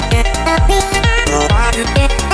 Water, water, water, water, water, water,